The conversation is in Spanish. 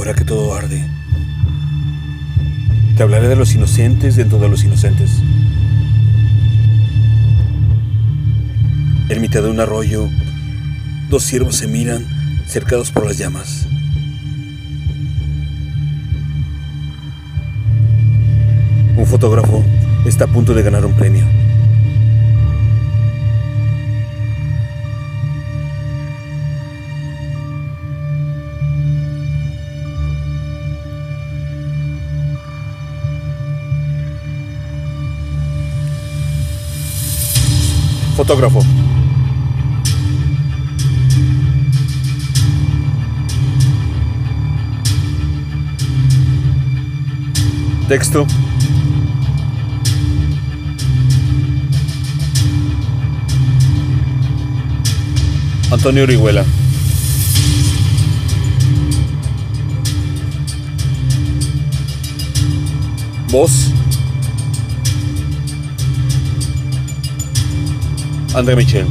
Ahora que todo arde, te hablaré de los inocentes dentro de los inocentes. En mitad de un arroyo, dos ciervos se miran cercados por las llamas. Un fotógrafo está a punto de ganar un premio. Fotógrafo. Texto. Antonio Orihuela. Voz. André Michel.